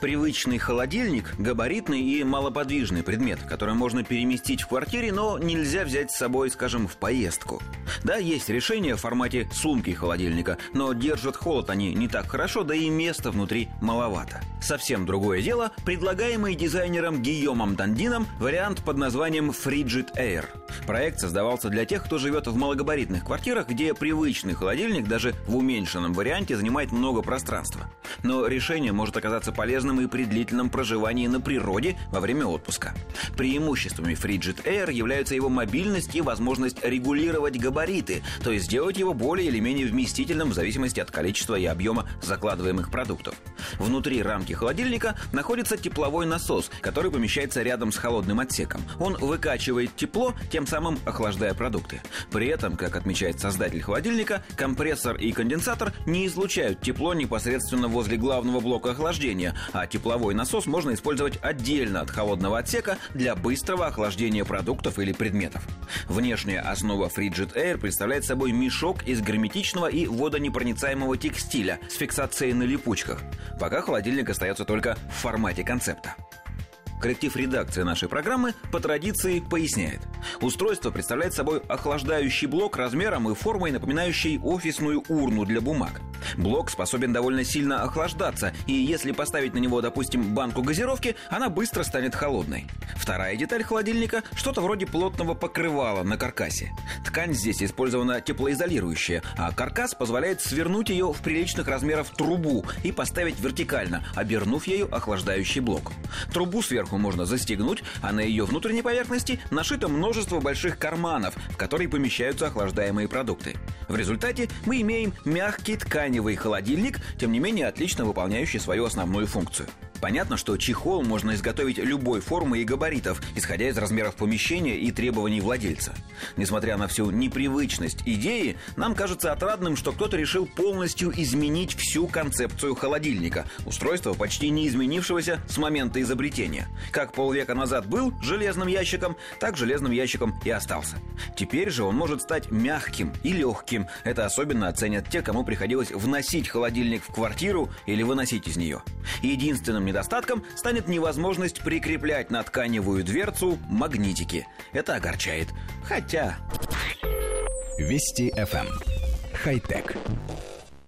Привычный холодильник – габаритный и малоподвижный предмет, который можно переместить в квартире, но нельзя взять с собой, скажем, в поездку. Да, есть решения в формате сумки холодильника, но держат холод они не так хорошо, да и места внутри маловато. Совсем другое дело – предлагаемый дизайнером Гийомом Дандином вариант под названием Frigid Air. Проект создавался для тех, кто живет в малогабаритных квартирах, где привычный холодильник даже в уменьшенном варианте занимает много пространства. Но решение может оказаться полезным и при длительном проживании на природе во время отпуска. Преимуществами Frigid Air являются его мобильность и возможность регулировать габариты, то есть сделать его более или менее вместительным в зависимости от количества и объема закладываемых продуктов. Внутри рамки холодильника находится тепловой насос, который помещается рядом с холодным отсеком. Он выкачивает тепло, тем самым охлаждая продукты. При этом, как отмечает создатель холодильника, компрессор и конденсатор не излучают тепло непосредственно возле главного блока охлаждения, а тепловой насос можно использовать отдельно от холодного отсека для быстрого охлаждения продуктов или предметов. Внешняя основа Frigid Air представляет собой мешок из герметичного и водонепроницаемого текстиля с фиксацией на липучках. Пока холодильник остается только в формате концепта. Коллектив редакции нашей программы по традиции поясняет. Устройство представляет собой охлаждающий блок размером и формой, напоминающий офисную урну для бумаг. Блок способен довольно сильно охлаждаться, и если поставить на него, допустим, банку газировки, она быстро станет холодной. Вторая деталь холодильника – что-то вроде плотного покрывала на каркасе. Ткань здесь использована теплоизолирующая, а каркас позволяет свернуть ее в приличных размеров трубу и поставить вертикально, обернув ею охлаждающий блок. Трубу сверху можно застегнуть, а на ее внутренней поверхности нашито множество больших карманов, в которые помещаются охлаждаемые продукты. В результате мы имеем мягкий тканевый холодильник, тем не менее отлично выполняющий свою основную функцию. Понятно, что чехол можно изготовить любой формы и габаритов, исходя из размеров помещения и требований владельца. Несмотря на всю непривычность идеи, нам кажется отрадным, что кто-то решил полностью изменить всю концепцию холодильника, устройства почти не изменившегося с момента изобретения. Как полвека назад был железным ящиком, так железным ящиком и остался. Теперь же он может стать мягким и легким. Это особенно оценят те, кому приходилось вносить холодильник в квартиру или выносить из нее. Единственным недостатком станет невозможность прикреплять на тканевую дверцу магнитики. Это огорчает. Хотя... Вести FM. Эм. Хай-тек.